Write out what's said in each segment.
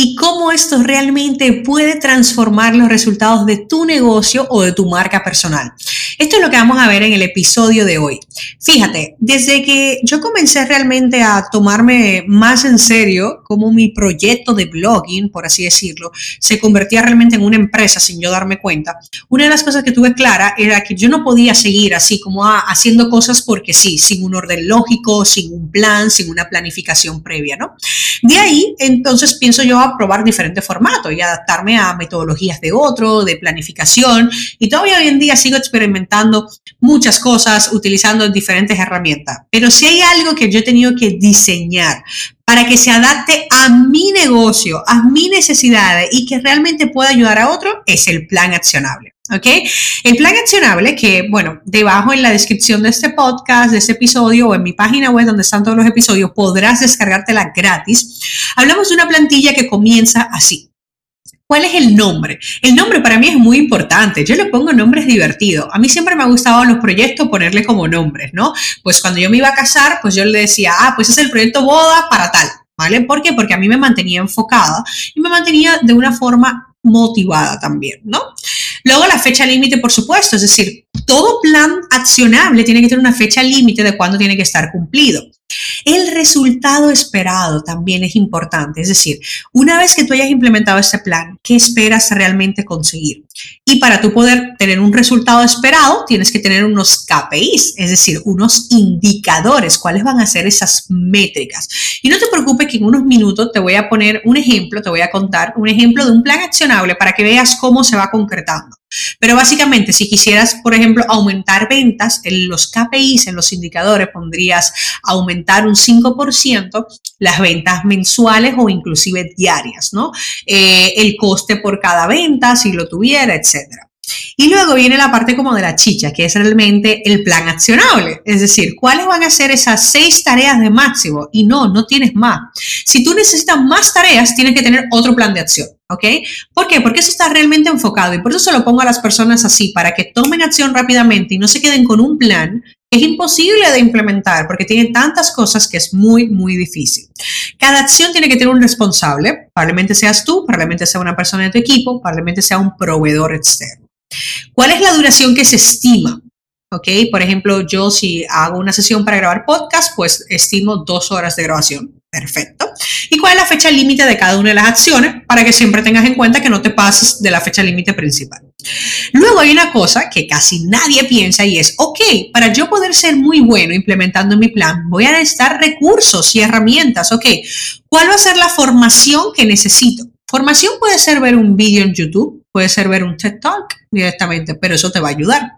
y cómo esto realmente puede transformar los resultados de tu negocio o de tu marca personal. Esto es lo que vamos a ver en el episodio de hoy. Fíjate, desde que yo comencé realmente a tomarme más en serio como mi proyecto de blogging, por así decirlo, se convertía realmente en una empresa sin yo darme cuenta, una de las cosas que tuve clara era que yo no podía seguir así como haciendo cosas porque sí, sin un orden lógico, sin un plan, sin una planificación previa, ¿no? De ahí, entonces pienso yo probar diferentes formatos y adaptarme a metodologías de otro, de planificación. Y todavía hoy en día sigo experimentando muchas cosas utilizando diferentes herramientas. Pero si hay algo que yo he tenido que diseñar para que se adapte a mi negocio, a mis necesidades y que realmente pueda ayudar a otro, es el plan accionable. ¿Ok? El plan accionable, que bueno, debajo en la descripción de este podcast, de este episodio o en mi página web donde están todos los episodios, podrás descargártela gratis. Hablamos de una plantilla que comienza así. ¿Cuál es el nombre? El nombre para mí es muy importante. Yo le pongo nombres divertidos. A mí siempre me ha gustado los proyectos ponerle como nombres, ¿no? Pues cuando yo me iba a casar, pues yo le decía, ah, pues es el proyecto boda para tal, ¿vale? ¿Por qué? Porque a mí me mantenía enfocada y me mantenía de una forma motivada también, ¿no? Luego la fecha límite, por supuesto, es decir, todo plan accionable tiene que tener una fecha límite de cuándo tiene que estar cumplido. El resultado esperado también es importante, es decir, una vez que tú hayas implementado este plan, ¿qué esperas realmente conseguir? Y para tú poder tener un resultado esperado, tienes que tener unos KPIs, es decir, unos indicadores, cuáles van a ser esas métricas. Y no te preocupes que en unos minutos te voy a poner un ejemplo, te voy a contar un ejemplo de un plan accionable para que veas cómo se va concretando. Pero básicamente, si quisieras, por ejemplo, aumentar ventas, en los KPIs, en los indicadores, pondrías aumentar un 5% las ventas mensuales o inclusive diarias, ¿no? Eh, el coste por cada venta, si lo tuviera, etcétera. Y luego viene la parte como de la chicha, que es realmente el plan accionable. Es decir, ¿cuáles van a ser esas seis tareas de máximo? Y no, no tienes más. Si tú necesitas más tareas, tienes que tener otro plan de acción. ¿Ok? ¿Por qué? Porque eso está realmente enfocado y por eso se lo pongo a las personas así, para que tomen acción rápidamente y no se queden con un plan que es imposible de implementar porque tiene tantas cosas que es muy, muy difícil. Cada acción tiene que tener un responsable, probablemente seas tú, probablemente sea una persona de tu equipo, probablemente sea un proveedor externo. ¿Cuál es la duración que se estima? ¿Ok? Por ejemplo, yo si hago una sesión para grabar podcast, pues estimo dos horas de grabación. Perfecto. ¿Y cuál es la fecha límite de cada una de las acciones? Para que siempre tengas en cuenta que no te pases de la fecha límite principal. Luego hay una cosa que casi nadie piensa y es, ok, para yo poder ser muy bueno implementando mi plan, voy a necesitar recursos y herramientas, ok. ¿Cuál va a ser la formación que necesito? Formación puede ser ver un vídeo en YouTube, puede ser ver un TED Talk directamente, pero eso te va a ayudar.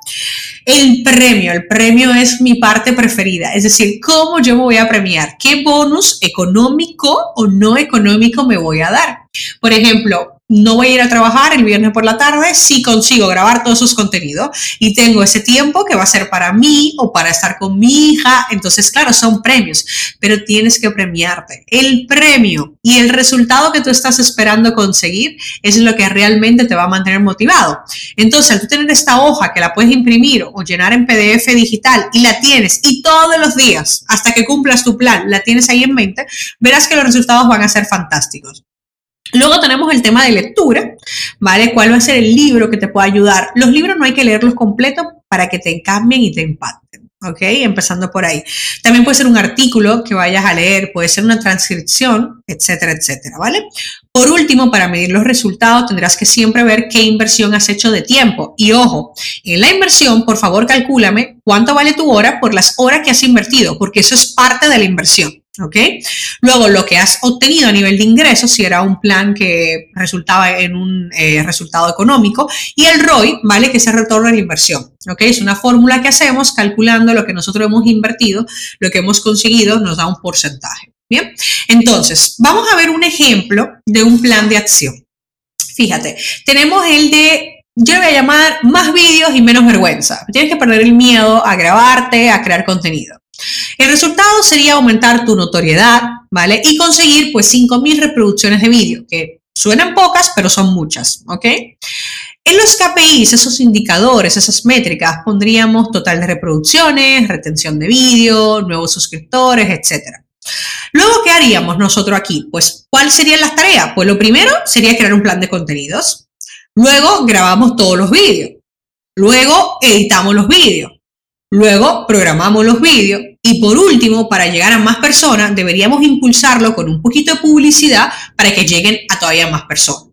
El premio, el premio es mi parte preferida, es decir, cómo yo me voy a premiar, qué bonus económico o no económico me voy a dar. Por ejemplo, no voy a ir a trabajar el viernes por la tarde si consigo grabar todos sus contenidos y tengo ese tiempo que va a ser para mí o para estar con mi hija. Entonces, claro, son premios, pero tienes que premiarte. El premio y el resultado que tú estás esperando conseguir es lo que realmente te va a mantener motivado. Entonces, al tú tener esta hoja que la puedes imprimir o llenar en PDF digital y la tienes y todos los días hasta que cumplas tu plan la tienes ahí en mente, verás que los resultados van a ser fantásticos. Luego tenemos el tema de lectura, ¿vale? ¿Cuál va a ser el libro que te pueda ayudar? Los libros no hay que leerlos completos para que te cambien y te impacten, ¿ok? Empezando por ahí. También puede ser un artículo que vayas a leer, puede ser una transcripción, etcétera, etcétera, ¿vale? Por último, para medir los resultados tendrás que siempre ver qué inversión has hecho de tiempo. Y ojo, en la inversión, por favor, calcúlame cuánto vale tu hora por las horas que has invertido, porque eso es parte de la inversión. ¿Ok? Luego, lo que has obtenido a nivel de ingresos, si era un plan que resultaba en un eh, resultado económico, y el ROI, ¿vale? Que es el retorno de la inversión, ¿ok? Es una fórmula que hacemos calculando lo que nosotros hemos invertido, lo que hemos conseguido, nos da un porcentaje, ¿bien? Entonces, vamos a ver un ejemplo de un plan de acción. Fíjate, tenemos el de yo le voy a llamar más vídeos y menos vergüenza. Tienes que perder el miedo a grabarte, a crear contenido. El resultado sería aumentar tu notoriedad, ¿vale? Y conseguir pues 5.000 reproducciones de vídeo, que suenan pocas, pero son muchas, ¿ok? En los KPIs, esos indicadores, esas métricas, pondríamos total de reproducciones, retención de vídeo, nuevos suscriptores, etc. Luego, ¿qué haríamos nosotros aquí? Pues, ¿cuáles serían las tareas? Pues lo primero sería crear un plan de contenidos. Luego, grabamos todos los vídeos. Luego, editamos los vídeos. Luego, programamos los vídeos. Y por último, para llegar a más personas, deberíamos impulsarlo con un poquito de publicidad para que lleguen a todavía más personas.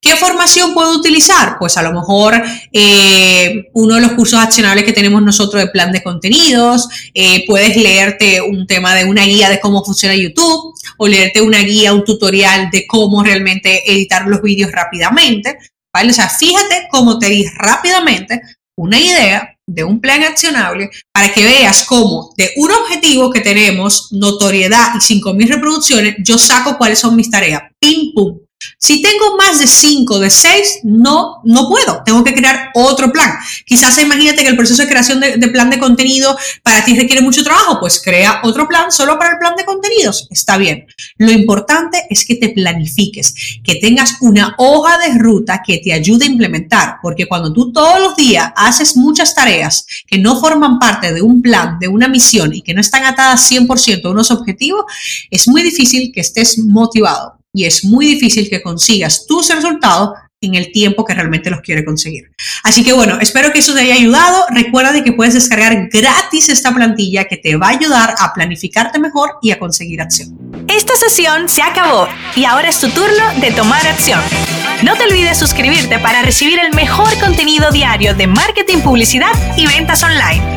¿Qué formación puedo utilizar? Pues a lo mejor eh, uno de los cursos accionables que tenemos nosotros de plan de contenidos, eh, puedes leerte un tema de una guía de cómo funciona YouTube o leerte una guía, un tutorial de cómo realmente editar los vídeos rápidamente, ¿vale? O sea, fíjate cómo te di rápidamente una idea de un plan accionable para que veas cómo de un objetivo que tenemos, notoriedad y 5.000 reproducciones, yo saco cuáles son mis tareas. Pim, pum. Si tengo más de 5, de 6, no, no puedo. Tengo que crear otro plan. Quizás imagínate que el proceso de creación de, de, plan de contenido para ti requiere mucho trabajo, pues crea otro plan solo para el plan de contenidos. Está bien. Lo importante es que te planifiques, que tengas una hoja de ruta que te ayude a implementar, porque cuando tú todos los días haces muchas tareas que no forman parte de un plan, de una misión y que no están atadas 100% a unos objetivos, es muy difícil que estés motivado y es muy difícil que consigas tus resultados en el tiempo que realmente los quiere conseguir. Así que bueno, espero que eso te haya ayudado. Recuerda de que puedes descargar gratis esta plantilla que te va a ayudar a planificarte mejor y a conseguir acción. Esta sesión se acabó y ahora es tu turno de tomar acción. No te olvides suscribirte para recibir el mejor contenido diario de marketing, publicidad y ventas online.